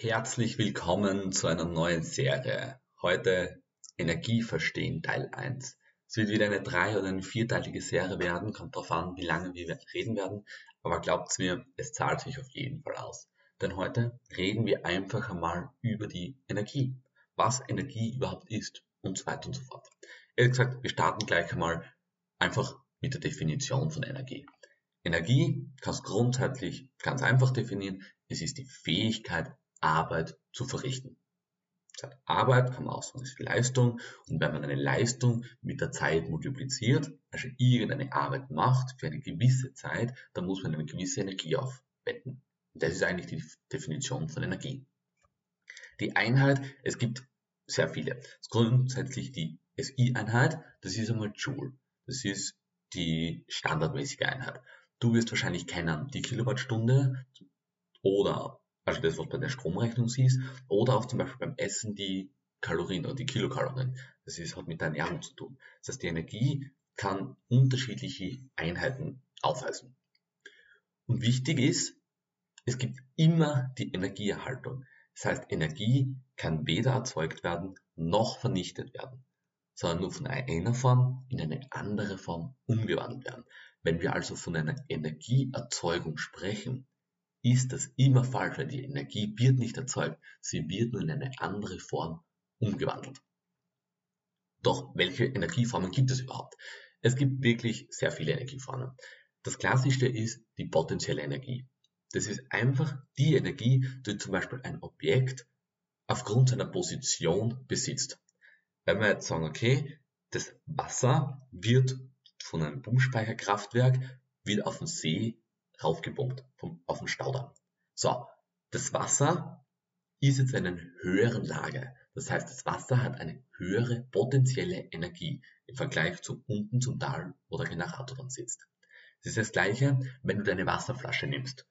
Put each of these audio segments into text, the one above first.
Herzlich willkommen zu einer neuen Serie. Heute Energie verstehen Teil 1. Es wird wieder eine drei- oder eine vierteilige Serie werden, kommt darauf an, wie lange wir reden werden, aber glaubt mir, es zahlt sich auf jeden Fall aus. Denn heute reden wir einfach einmal über die Energie, was Energie überhaupt ist und so weiter und so fort. Ehrlich gesagt, wir starten gleich einmal einfach mit der Definition von Energie. Energie kannst grundsätzlich ganz einfach definieren. Es ist die Fähigkeit, Arbeit zu verrichten. Arbeit kann man ausdrücken als Leistung und wenn man eine Leistung mit der Zeit multipliziert, also irgendeine Arbeit macht für eine gewisse Zeit, dann muss man eine gewisse Energie aufwenden. Und das ist eigentlich die Definition von Energie. Die Einheit, es gibt sehr viele. Das ist grundsätzlich die SI-Einheit, das ist einmal Joule. Das ist die standardmäßige Einheit. Du wirst wahrscheinlich kennen die Kilowattstunde oder also das, was bei der Stromrechnung siehst, oder auch zum Beispiel beim Essen die Kalorien oder die Kilokalorien. Das ist, hat mit der Ernährung zu tun. Das heißt, die Energie kann unterschiedliche Einheiten aufweisen. Und wichtig ist, es gibt immer die Energieerhaltung. Das heißt, Energie kann weder erzeugt werden noch vernichtet werden, sondern nur von einer Form in eine andere Form umgewandelt werden. Wenn wir also von einer Energieerzeugung sprechen, ist das immer falsch, weil die Energie wird nicht erzeugt, sie wird nur in eine andere Form umgewandelt. Doch welche Energieformen gibt es überhaupt? Es gibt wirklich sehr viele Energieformen. Das klassischste ist die potenzielle Energie. Das ist einfach die Energie, die zum Beispiel ein Objekt aufgrund seiner Position besitzt. Wenn wir jetzt sagen, okay, das Wasser wird von einem Pumpspeicherkraftwerk wird auf den See raufgepumpt vom, auf den Staudamm. So, das Wasser ist jetzt in einer höheren Lage. Das heißt, das Wasser hat eine höhere potenzielle Energie im Vergleich zu unten zum Tal, wo der Generator dann sitzt. Das ist das gleiche, wenn du deine Wasserflasche nimmst.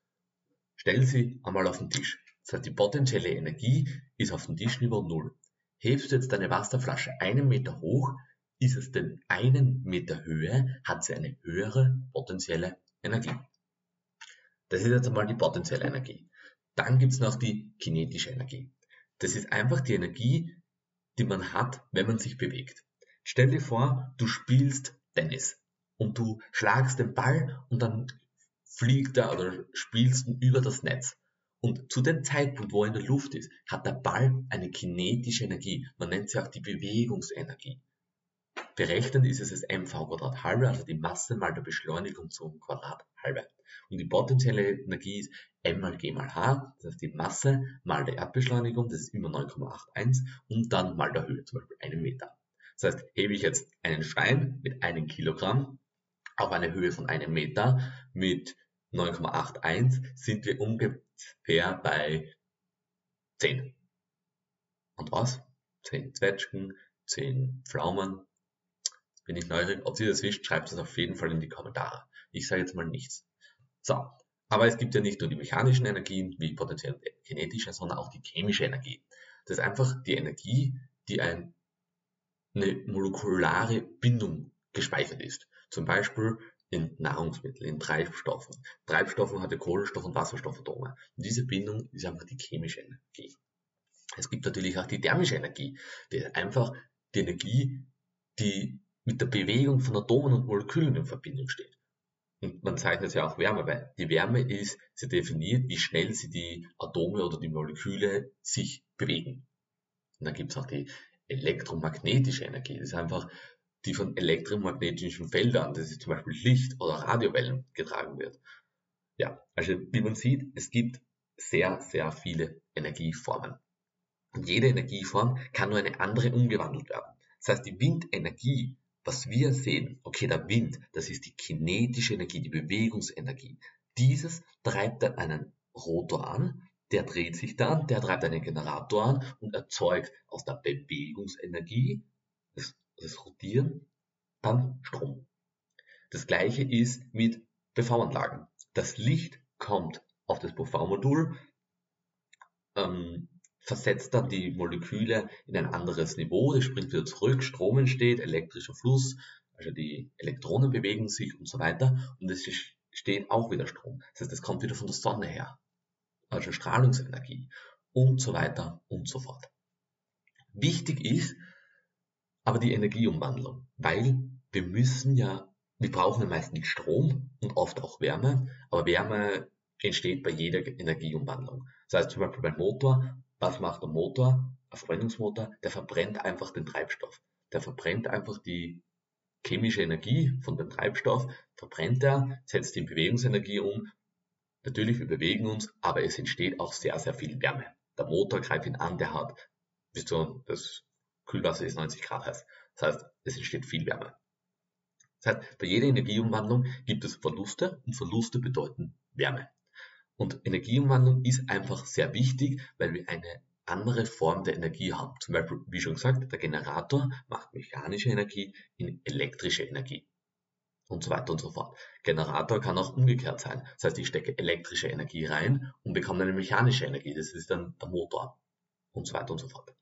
Stell sie einmal auf den Tisch. Das heißt, die potenzielle Energie ist auf dem Tischniveau null. Hebst du jetzt deine Wasserflasche einen Meter hoch, ist es den einen Meter Höhe, hat sie eine höhere potenzielle Energie. Das ist jetzt einmal die potenzielle Energie. Dann gibt es noch die kinetische Energie. Das ist einfach die Energie, die man hat, wenn man sich bewegt. Stell dir vor, du spielst Tennis und du schlagst den Ball und dann fliegt er oder spielst ihn über das Netz. Und zu dem Zeitpunkt, wo er in der Luft ist, hat der Ball eine kinetische Energie. Man nennt sie auch die Bewegungsenergie. Berechnet ist es das mv halbe, also die Masse mal der Beschleunigung zum Quadrat halbe. Und die potenzielle Energie ist m mal g mal h, das heißt die Masse mal der Erdbeschleunigung, das ist immer 9,81 und dann mal der Höhe, zum Beispiel einen Meter. Das heißt, hebe ich jetzt einen Stein mit einem Kilogramm auf eine Höhe von einem Meter mit 9,81 sind wir ungefähr bei 10. Und was? 10 Zwetschgen, 10 Pflaumen, bin ich neugierig. Ob ihr das wisst, schreibt es auf jeden Fall in die Kommentare. Ich sage jetzt mal nichts. So, aber es gibt ja nicht nur die mechanischen Energien, wie potenziell kinetische, sondern auch die chemische Energie. Das ist einfach die Energie, die ein, eine molekulare Bindung gespeichert ist. Zum Beispiel in Nahrungsmitteln, in Treibstoffen. Treibstoffen hatte Kohlenstoff- und Wasserstoffatome. Und diese Bindung ist einfach die chemische Energie. Es gibt natürlich auch die thermische Energie. Die einfach die Energie, die mit der Bewegung von Atomen und Molekülen in Verbindung steht. Und man zeichnet ja auch Wärme, weil die Wärme ist, sie definiert, wie schnell sie die Atome oder die Moleküle sich bewegen. Und dann gibt es auch die elektromagnetische Energie. Das ist einfach die von elektromagnetischen Feldern, das ist zum Beispiel Licht oder Radiowellen getragen wird. Ja, also wie man sieht, es gibt sehr, sehr viele Energieformen. Und jede Energieform kann nur eine andere umgewandelt werden. Das heißt, die Windenergie was wir sehen, okay, der Wind, das ist die kinetische Energie, die Bewegungsenergie. Dieses treibt dann einen Rotor an, der dreht sich dann, der treibt einen Generator an und erzeugt aus der Bewegungsenergie, das, das Rotieren, dann Strom. Das gleiche ist mit PV-Anlagen. Das Licht kommt auf das PV-Modul, ähm, versetzt dann die Moleküle in ein anderes Niveau, das springt wieder zurück, Strom entsteht, elektrischer Fluss, also die Elektronen bewegen sich und so weiter und es entsteht auch wieder Strom. Das heißt, es kommt wieder von der Sonne her, also Strahlungsenergie. und so weiter und so fort. Wichtig ist aber die Energieumwandlung, weil wir müssen ja, wir brauchen ja meistens Strom und oft auch Wärme, aber Wärme entsteht bei jeder Energieumwandlung. Das heißt zum Beispiel beim Motor, was macht der Motor, ein Verbrennungsmotor, der verbrennt einfach den Treibstoff. Der verbrennt einfach die chemische Energie von dem Treibstoff, verbrennt er, setzt in Bewegungsenergie um. Natürlich, wir bewegen uns, aber es entsteht auch sehr, sehr viel Wärme. Der Motor greift ihn an, der hat bis zu, das Kühlwasser ist 90 Grad heiß. Das heißt, es entsteht viel Wärme. Das heißt, bei jeder Energieumwandlung gibt es Verluste und Verluste bedeuten Wärme. Und Energieumwandlung ist einfach sehr wichtig, weil wir eine andere Form der Energie haben. Zum Beispiel, wie schon gesagt, der Generator macht mechanische Energie in elektrische Energie. Und so weiter und so fort. Generator kann auch umgekehrt sein. Das heißt, ich stecke elektrische Energie rein und bekomme eine mechanische Energie. Das ist dann der Motor. Und so weiter und so fort.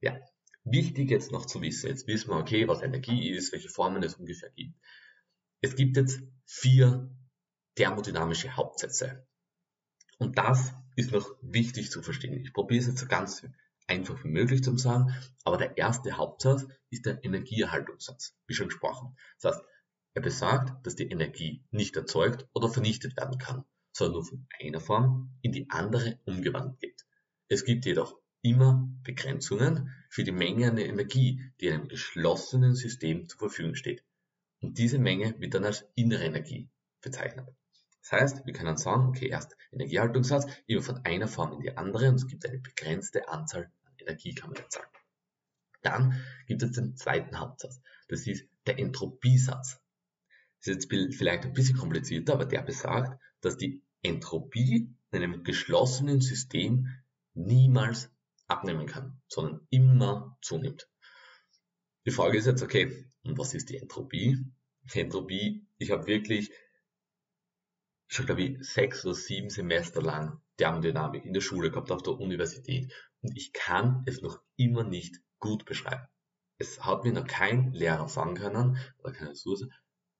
Ja, wichtig jetzt noch zu wissen. Jetzt wissen wir, okay, was Energie ist, welche Formen es ungefähr gibt. Es gibt jetzt vier thermodynamische Hauptsätze. Und das ist noch wichtig zu verstehen. Ich probiere es jetzt so ganz einfach wie möglich zu sagen, aber der erste Hauptsatz ist der Energieerhaltungssatz, wie schon gesprochen. Das heißt, er besagt, dass die Energie nicht erzeugt oder vernichtet werden kann, sondern nur von einer Form in die andere umgewandelt wird. Es gibt jedoch immer Begrenzungen für die Menge an Energie, die einem geschlossenen System zur Verfügung steht. Und diese Menge wird dann als innere Energie bezeichnet. Das heißt, wir können sagen, okay, erst Energiehaltungssatz, immer von einer Form in die andere und es gibt eine begrenzte Anzahl an Energie, kann man jetzt sagen. Dann gibt es den zweiten Hauptsatz. Das ist der Entropiesatz. Das ist jetzt vielleicht ein bisschen komplizierter, aber der besagt, dass die Entropie in einem geschlossenen System niemals abnehmen kann, sondern immer zunimmt. Die Frage ist jetzt, okay, und was ist die Entropie? Entropie, ich habe wirklich schon glaube ich sechs oder sieben Semester lang Thermodynamik in der Schule gehabt, auf der Universität. Und ich kann es noch immer nicht gut beschreiben. Es hat mir noch kein Lehrer sagen können, oder keine Ressource,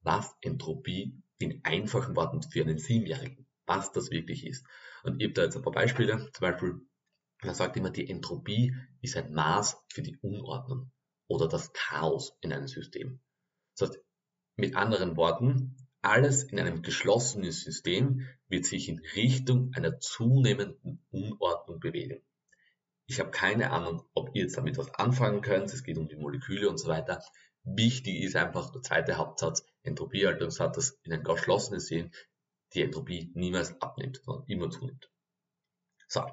was Entropie in einfachen Worten für einen Siebenjährigen, was das wirklich ist. Und ich habe da jetzt ein paar Beispiele, zum Beispiel, man sagt immer, die Entropie ist ein Maß für die Unordnung oder das Chaos in einem System. Das heißt, mit anderen Worten, alles in einem geschlossenen System wird sich in Richtung einer zunehmenden Unordnung bewegen. Ich habe keine Ahnung, ob ihr jetzt damit was anfangen könnt. Es geht um die Moleküle und so weiter. Wichtig ist einfach der zweite Hauptsatz, Entropiehaltungssatz, dass in einem geschlossenen System die Entropie niemals abnimmt, sondern immer zunimmt. So,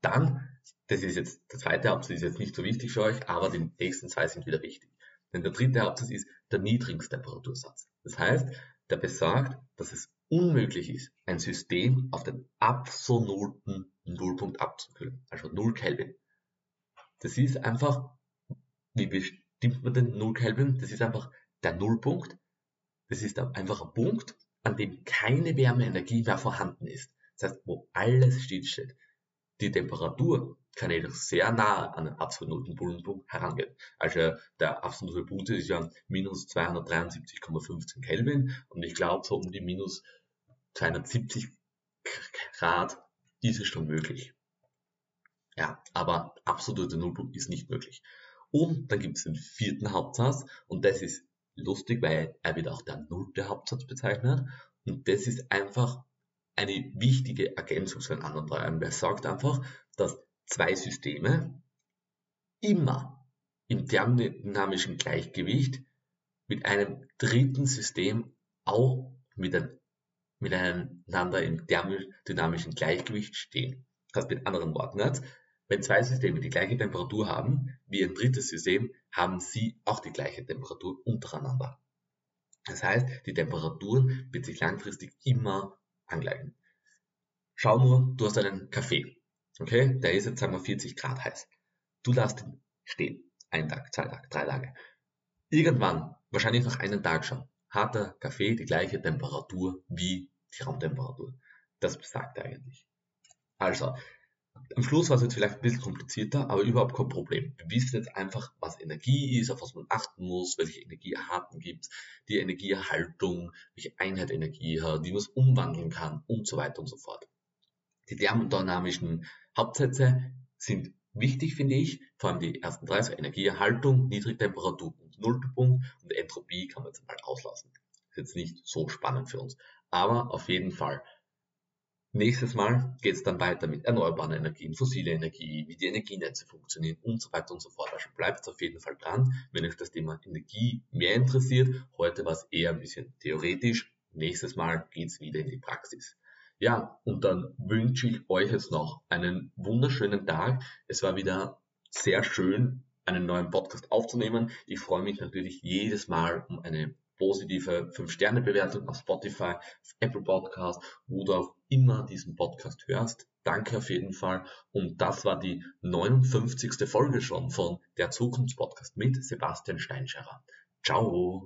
dann, das ist jetzt der zweite Hauptsatz, ist jetzt nicht so wichtig für euch, aber die nächsten zwei sind wieder wichtig. Denn der dritte Hauptsatz ist der Niedrigsttemperatursatz. Das heißt, der besagt, dass es unmöglich ist, ein System auf den absoluten Nullpunkt abzukühlen, also 0 Kelvin. Das ist einfach, wie bestimmt man den 0 Kelvin? Das ist einfach der Nullpunkt. Das ist einfach ein Punkt, an dem keine Wärmeenergie mehr vorhanden ist. Das heißt, wo alles stillsteht. Die Temperatur kann jedoch sehr nah an den absoluten Bullenpunkt herangehen. Also der absolute Punkt ist ja minus 273,15 Kelvin und ich glaube so um die minus 270 Grad ist es schon möglich. Ja, aber absoluter Nullpunkt ist nicht möglich. Und dann gibt es den vierten Hauptsatz und das ist lustig, weil er wird auch der nullte Hauptsatz bezeichnet und das ist einfach eine wichtige Ergänzung zu den anderen drei. Er sagt einfach, dass zwei Systeme immer im thermodynamischen Gleichgewicht mit einem dritten System auch mit ein, miteinander im thermodynamischen Gleichgewicht stehen. Das heißt mit anderen Worten jetzt, wenn zwei Systeme die gleiche Temperatur haben wie ein drittes System, haben sie auch die gleiche Temperatur untereinander. Das heißt, die Temperatur wird sich langfristig immer angleichen. Schau nur, du hast einen Kaffee. Okay, der ist jetzt, sagen wir, 40 Grad heiß. Du lässt ihn stehen. Ein Tag, zwei Tage, drei Tage. Irgendwann, wahrscheinlich nach einem Tag schon, hat der Kaffee die gleiche Temperatur wie die Raumtemperatur. Das besagt er eigentlich. Also, am Schluss war es jetzt vielleicht ein bisschen komplizierter, aber überhaupt kein Problem. Wir wissen jetzt einfach, was Energie ist, auf was man achten muss, welche Energiearten gibt, die Energieerhaltung, welche Einheit Energie hat, wie man es umwandeln kann und so weiter und so fort. Die thermodynamischen Hauptsätze sind wichtig, finde ich, vor allem die ersten drei, so Energieerhaltung, Niedrigtemperatur und Nullpunkt und Entropie kann man jetzt mal auslassen. Ist jetzt nicht so spannend für uns. Aber auf jeden Fall Nächstes Mal geht es dann weiter mit erneuerbaren Energien, fossile Energie, wie die Energienetze funktionieren und so weiter und so fort. Also bleibt auf jeden Fall dran, wenn euch das Thema Energie mehr interessiert. Heute war es eher ein bisschen theoretisch. Nächstes Mal geht es wieder in die Praxis. Ja, und dann wünsche ich euch jetzt noch einen wunderschönen Tag. Es war wieder sehr schön, einen neuen Podcast aufzunehmen. Ich freue mich natürlich jedes Mal um eine positive 5-Sterne-Bewertung auf Spotify, auf Apple Podcast oder auch immer diesen Podcast hörst. Danke auf jeden Fall. Und das war die 59. Folge schon von der Zukunftspodcast mit Sebastian Steinscherer. Ciao!